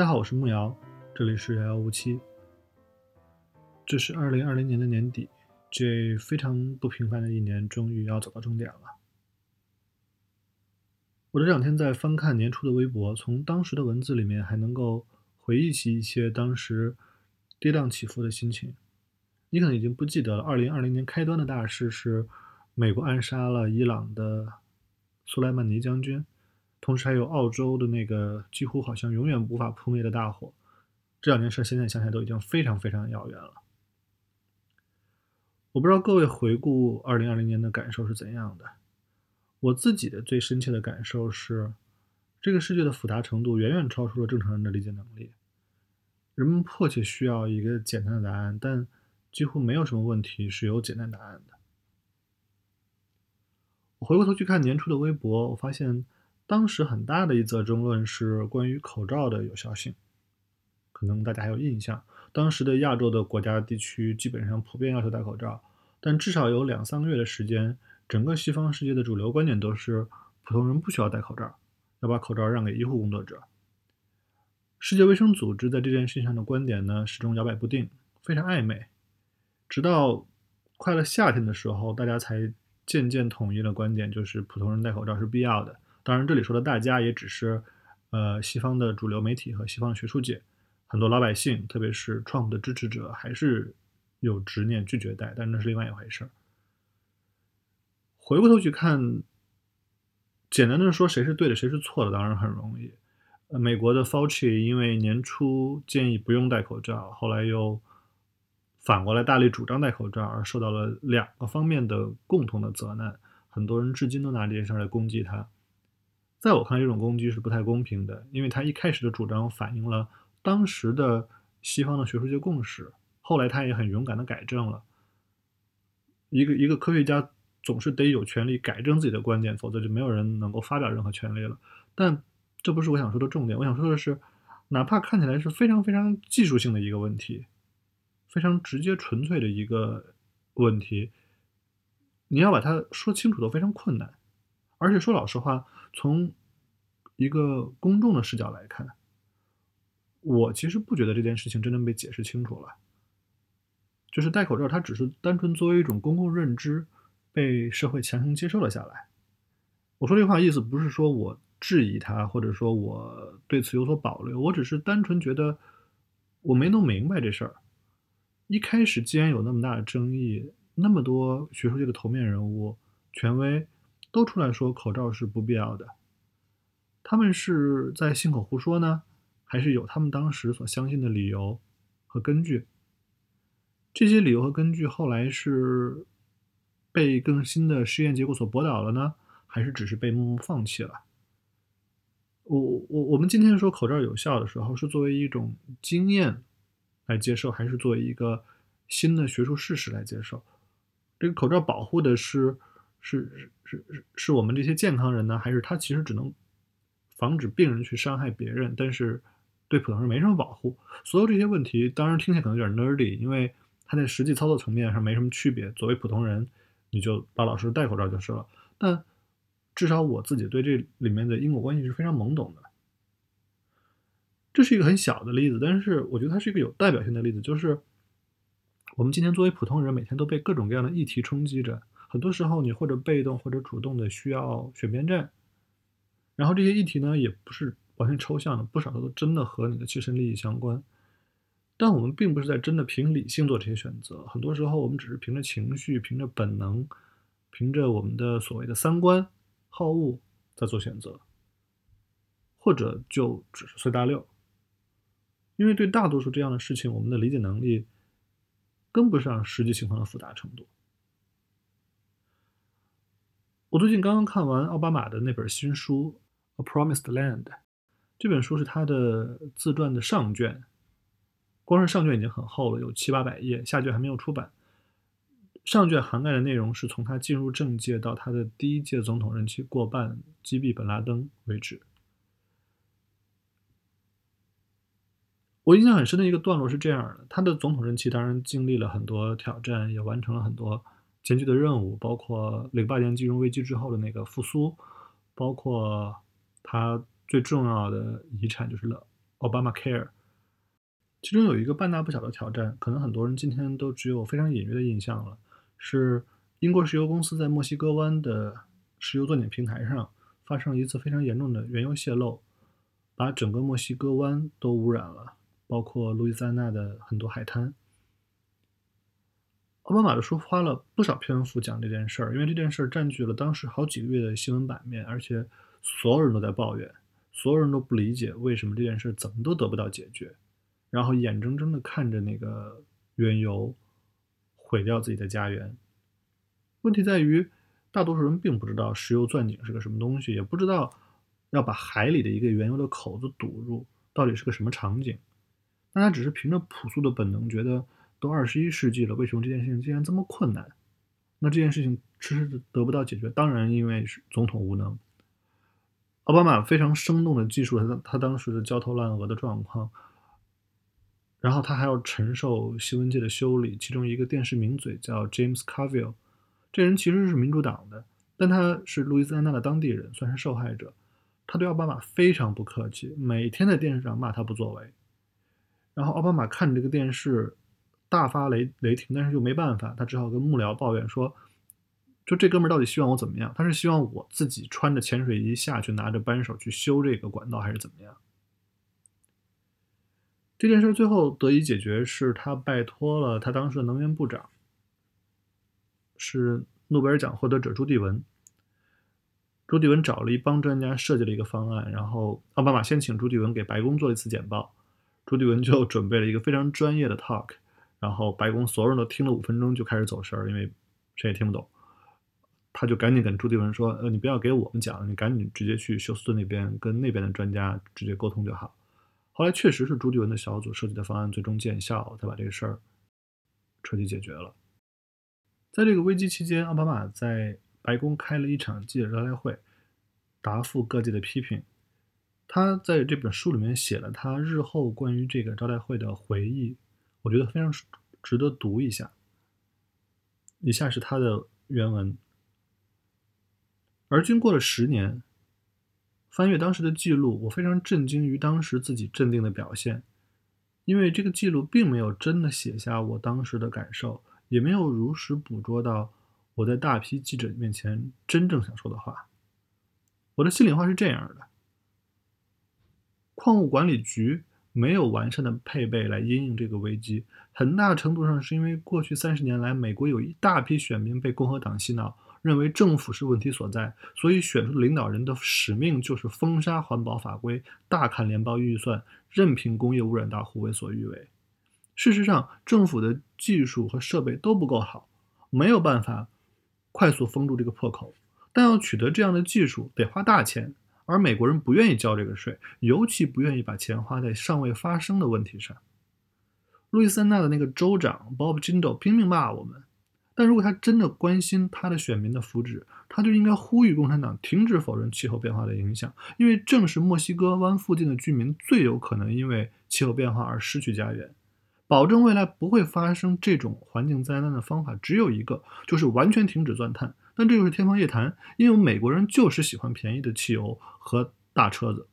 大家好，我是木瑶，这里是遥遥无期。这是二零二零年的年底，这非常不平凡的一年终于要走到终点了。我这两天在翻看年初的微博，从当时的文字里面还能够回忆起一些当时跌宕起伏的心情。你可能已经不记得了，二零二零年开端的大事是美国暗杀了伊朗的苏莱曼尼将军。同时还有澳洲的那个几乎好像永远无法扑灭的大火，这两件事现在想起来都已经非常非常遥远了。我不知道各位回顾二零二零年的感受是怎样的。我自己的最深切的感受是，这个世界的复杂程度远远超出了正常人的理解能力。人们迫切需要一个简单的答案，但几乎没有什么问题是有简单答案的。我回过头去看年初的微博，我发现。当时很大的一则争论是关于口罩的有效性，可能大家还有印象。当时的亚洲的国家地区基本上普遍要求戴口罩，但至少有两三个月的时间，整个西方世界的主流观点都是普通人不需要戴口罩，要把口罩让给医护工作者。世界卫生组织在这件事情上的观点呢，始终摇摆不定，非常暧昧。直到快乐夏天的时候，大家才渐渐统一了观点，就是普通人戴口罩是必要的。当然，这里说的大家也只是，呃，西方的主流媒体和西方学术界，很多老百姓，特别是 Trump 的支持者，还是有执念拒绝戴，但那是另外一回事儿。回过头去看，简单的说谁是对的，谁是错的，当然很容易。美国的 Fauci 因为年初建议不用戴口罩，后来又反过来大力主张戴口罩，而受到了两个方面的共同的责难，很多人至今都拿这件事来攻击他。在我看来，这种攻击是不太公平的，因为他一开始的主张反映了当时的西方的学术界共识，后来他也很勇敢的改正了。一个一个科学家总是得有权利改正自己的观点，否则就没有人能够发表任何权利了。但这不是我想说的重点，我想说的是，哪怕看起来是非常非常技术性的一个问题，非常直接纯粹的一个问题，你要把它说清楚都非常困难。而且说老实话，从一个公众的视角来看，我其实不觉得这件事情真正被解释清楚了。就是戴口罩，它只是单纯作为一种公共认知，被社会强行接受了下来。我说这话意思不是说我质疑它，或者说我对此有所保留，我只是单纯觉得我没弄明白这事儿。一开始既然有那么大的争议，那么多学术界的头面人物、权威。都出来说口罩是不必要的，他们是在信口胡说呢，还是有他们当时所相信的理由和根据？这些理由和根据后来是被更新的实验结果所驳倒了呢，还是只是被默默放弃了？我我我们今天说口罩有效的时候，是作为一种经验来接受，还是作为一个新的学术事实来接受？这个口罩保护的是？是是是是我们这些健康人呢，还是他其实只能防止病人去伤害别人，但是对普通人没什么保护？所有这些问题，当然听起来可能有点 nerdy，因为它在实际操作层面上没什么区别。作为普通人，你就把老师戴口罩就是了。但至少我自己对这里面的因果关系是非常懵懂的。这是一个很小的例子，但是我觉得它是一个有代表性的例子，就是我们今天作为普通人，每天都被各种各样的议题冲击着。很多时候，你或者被动或者主动的需要选边站，然后这些议题呢，也不是完全抽象的，不少都真的和你的切身利益相关。但我们并不是在真的凭理性做这些选择，很多时候我们只是凭着情绪、凭着本能、凭着我们的所谓的三观、好恶在做选择，或者就只是随大溜。因为对大多数这样的事情，我们的理解能力跟不上实际情况的复杂程度。我最近刚刚看完奥巴马的那本新书《A Promised Land》，这本书是他的自传的上卷，光是上卷已经很厚了，有七八百页，下卷还没有出版。上卷涵盖的内容是从他进入政界到他的第一届总统任期过半，击毙本拉登为止。我印象很深的一个段落是这样的：他的总统任期当然经历了很多挑战，也完成了很多。艰巨的任务包括零八年金融危机之后的那个复苏，包括他最重要的遗产就是了 Obama Care。其中有一个半大不小的挑战，可能很多人今天都只有非常隐约的印象了，是英国石油公司在墨西哥湾的石油钻井平台上发生了一次非常严重的原油泄漏，把整个墨西哥湾都污染了，包括路易斯安那的很多海滩。奥巴马的书花了不少篇幅讲这件事儿，因为这件事儿占据了当时好几个月的新闻版面，而且所有人都在抱怨，所有人都不理解为什么这件事怎么都得不到解决，然后眼睁睁的看着那个原油毁掉自己的家园。问题在于，大多数人并不知道石油钻井是个什么东西，也不知道要把海里的一个原油的口子堵住到底是个什么场景，大家只是凭着朴素的本能觉得。都二十一世纪了，为什么这件事情竟然这么困难？那这件事情迟迟得不到解决，当然因为是总统无能。奥巴马非常生动的记述了他他当时的焦头烂额的状况，然后他还要承受新闻界的修理。其中一个电视名嘴叫 James Carville，这人其实是民主党的，但他是路易斯安那的当地人，算是受害者。他对奥巴马非常不客气，每天在电视上骂他不作为。然后奥巴马看这个电视。大发雷雷霆，但是又没办法，他只好跟幕僚抱怨说：“就这哥们儿到底希望我怎么样？他是希望我自己穿着潜水衣下去，拿着扳手去修这个管道，还是怎么样？”这件事最后得以解决，是他拜托了他当时的能源部长，是诺贝尔奖获得者朱棣文。朱棣文找了一帮专家设计了一个方案，然后奥巴马先请朱棣文给白宫做了一次简报，朱棣文就准备了一个非常专业的 talk。然后白宫所有人都听了五分钟就开始走神儿，因为谁也听不懂。他就赶紧跟朱棣文说：“呃，你不要给我们讲，你赶紧直接去休斯顿那边跟那边的专家直接沟通就好。”后来确实是朱棣文的小组设计的方案最终见效，才把这个事儿彻底解决了。在这个危机期间，奥巴马在白宫开了一场记者招待会，答复各界的批评。他在这本书里面写了他日后关于这个招待会的回忆。我觉得非常值得读一下。以下是他的原文。而经过了十年，翻阅当时的记录，我非常震惊于当时自己镇定的表现，因为这个记录并没有真的写下我当时的感受，也没有如实捕捉到我在大批记者面前真正想说的话。我的心里话是这样的：矿物管理局。没有完善的配备来应应这个危机，很大程度上是因为过去三十年来，美国有一大批选民被共和党洗脑，认为政府是问题所在，所以选出的领导人的使命就是封杀环保法规、大砍联邦预算、任凭工业污染大户为所欲为。事实上，政府的技术和设备都不够好，没有办法快速封住这个破口，但要取得这样的技术，得花大钱。而美国人不愿意交这个税，尤其不愿意把钱花在尚未发生的问题上。路易斯安那的那个州长 Bob Jindal 拼命骂我们，但如果他真的关心他的选民的福祉，他就应该呼吁共产党停止否认气候变化的影响，因为正是墨西哥湾附近的居民最有可能因为气候变化而失去家园。保证未来不会发生这种环境灾难的方法只有一个，就是完全停止钻探。但这就是天方夜谭，因为美国人就是喜欢便宜的汽油和大车子。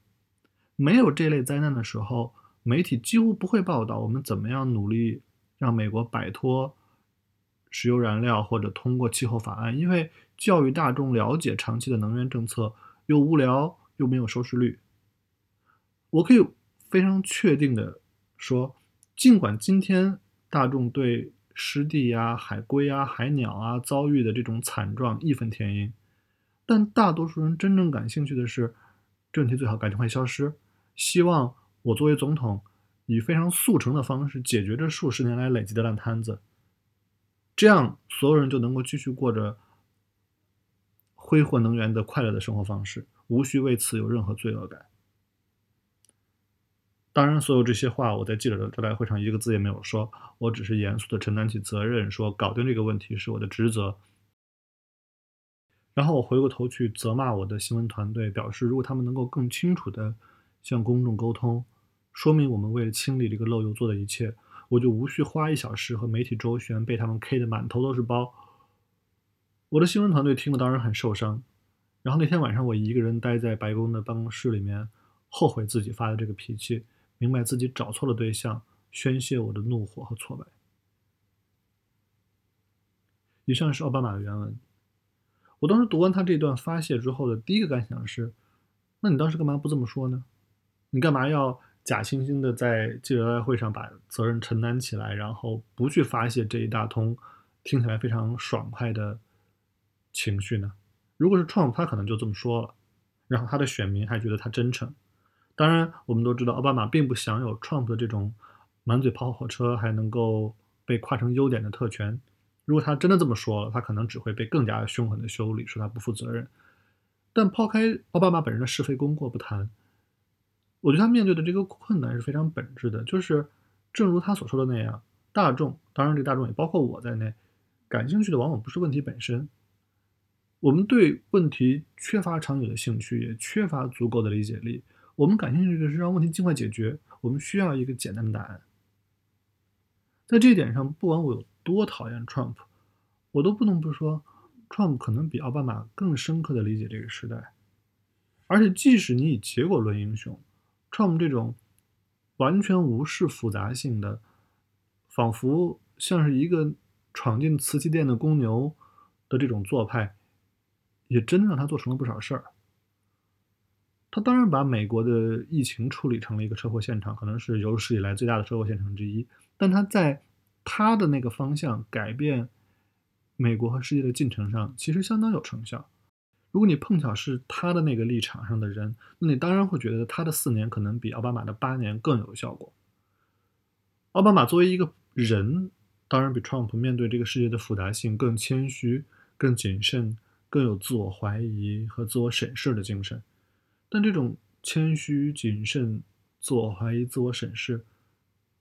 没有这类灾难的时候，媒体几乎不会报道我们怎么样努力让美国摆脱石油燃料或者通过气候法案，因为教育大众了解长期的能源政策又无聊又没有收视率。我可以非常确定的说，尽管今天大众对湿地呀、海龟啊、海鸟啊遭遇的这种惨状义愤填膺，但大多数人真正感兴趣的是，这问题最好赶快消失。希望我作为总统，以非常速成的方式解决这数十年来累积的烂摊子，这样所有人就能够继续过着挥霍能源的快乐的生活方式，无需为此有任何罪恶感。当然，所有这些话我在记者的招待会上一个字也没有说，我只是严肃地承担起责任，说搞定这个问题是我的职责。然后我回过头去责骂我的新闻团队，表示如果他们能够更清楚地向公众沟通，说明我们为了清理这个漏油做的一切，我就无需花一小时和媒体周旋，被他们 K 得满头都是包。我的新闻团队听了当然很受伤。然后那天晚上我一个人待在白宫的办公室里面，后悔自己发的这个脾气。明白自己找错了对象，宣泄我的怒火和挫败。以上是奥巴马的原文。我当时读完他这段发泄之后的第一个感想是：那你当时干嘛不这么说呢？你干嘛要假惺惺的在记者会上把责任承担起来，然后不去发泄这一大通听起来非常爽快的情绪呢？如果是 Trump，他可能就这么说了，然后他的选民还觉得他真诚。当然，我们都知道奥巴马并不享有 Trump 的这种满嘴跑火车还能够被夸成优点的特权。如果他真的这么说了，他可能只会被更加凶狠的修理，说他不负责任。但抛开奥巴马本人的是非功过不谈，我觉得他面对的这个困难是非常本质的，就是正如他所说的那样，大众，当然这大众也包括我在内，感兴趣的往往不是问题本身。我们对问题缺乏长久的兴趣，也缺乏足够的理解力。我们感兴趣的是让问题尽快解决，我们需要一个简单的答案。在这一点上，不管我有多讨厌 Trump，我都不能不说，Trump 可能比奥巴马更深刻的理解这个时代。而且，即使你以结果论英雄，Trump 这种完全无视复杂性的，仿佛像是一个闯进瓷器店的公牛的这种做派，也真的让他做成了不少事儿。他当然把美国的疫情处理成了一个车祸现场，可能是有史以来最大的车祸现场之一。但他在他的那个方向改变美国和世界的进程上，其实相当有成效。如果你碰巧是他的那个立场上的人，那你当然会觉得他的四年可能比奥巴马的八年更有效果。奥巴马作为一个人，当然比 Trump 面对这个世界的复杂性更谦虚、更谨慎、更有自我怀疑和自我审视的精神。但这种谦虚、谨慎、自我怀疑、自我审视，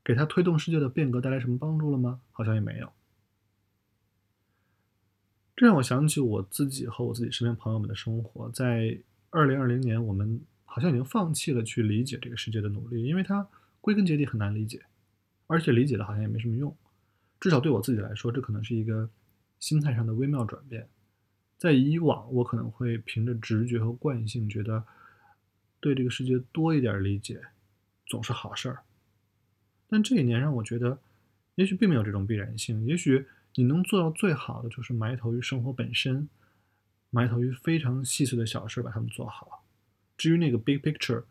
给他推动世界的变革带来什么帮助了吗？好像也没有。这让我想起我自己和我自己身边朋友们的生活。在二零二零年，我们好像已经放弃了去理解这个世界的努力，因为它归根结底很难理解，而且理解了好像也没什么用。至少对我自己来说，这可能是一个心态上的微妙转变。在以往，我可能会凭着直觉和惯性觉得。对这个世界多一点理解，总是好事儿。但这一年让我觉得，也许并没有这种必然性。也许你能做到最好的，就是埋头于生活本身，埋头于非常细碎的小事，把它们做好。至于那个 big picture，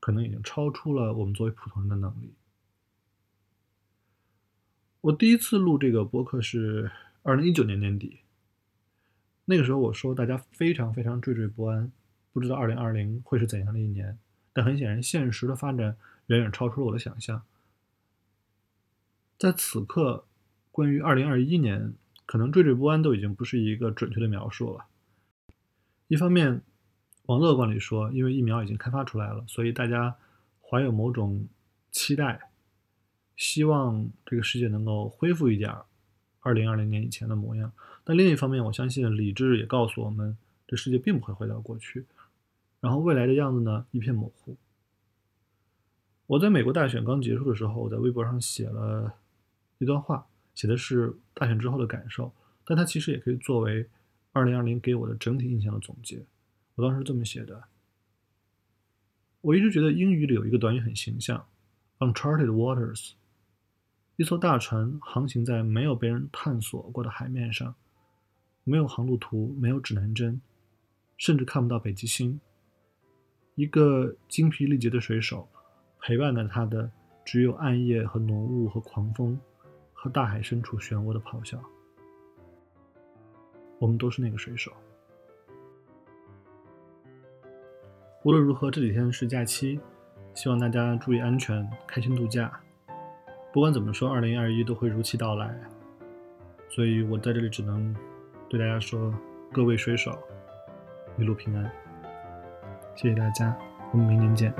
可能已经超出了我们作为普通人的能力。我第一次录这个播客是二零一九年年底，那个时候我说大家非常非常惴惴不安。不知道二零二零会是怎样的一年，但很显然，现实的发展远远超出了我的想象。在此刻，关于二零二一年，可能惴惴不安都已经不是一个准确的描述了。一方面，往乐观里说，因为疫苗已经开发出来了，所以大家怀有某种期待，希望这个世界能够恢复一点二零二零年以前的模样。但另一方面，我相信理智也告诉我们，这世界并不会回到过去。然后未来的样子呢，一片模糊。我在美国大选刚结束的时候，我在微博上写了一段话，写的是大选之后的感受，但它其实也可以作为2020给我的整体印象的总结。我当时这么写的：我一直觉得英语里有一个短语很形象，uncharted waters，一艘大船航行在没有被人探索过的海面上，没有航路图，没有指南针，甚至看不到北极星。一个精疲力竭的水手，陪伴着他的只有暗夜和浓雾和狂风，和大海深处漩涡的咆哮。我们都是那个水手。无论如何，这几天是假期，希望大家注意安全，开心度假。不管怎么说，二零二一都会如期到来，所以我在这里只能对大家说：各位水手，一路平安。谢谢大家，我们明年见。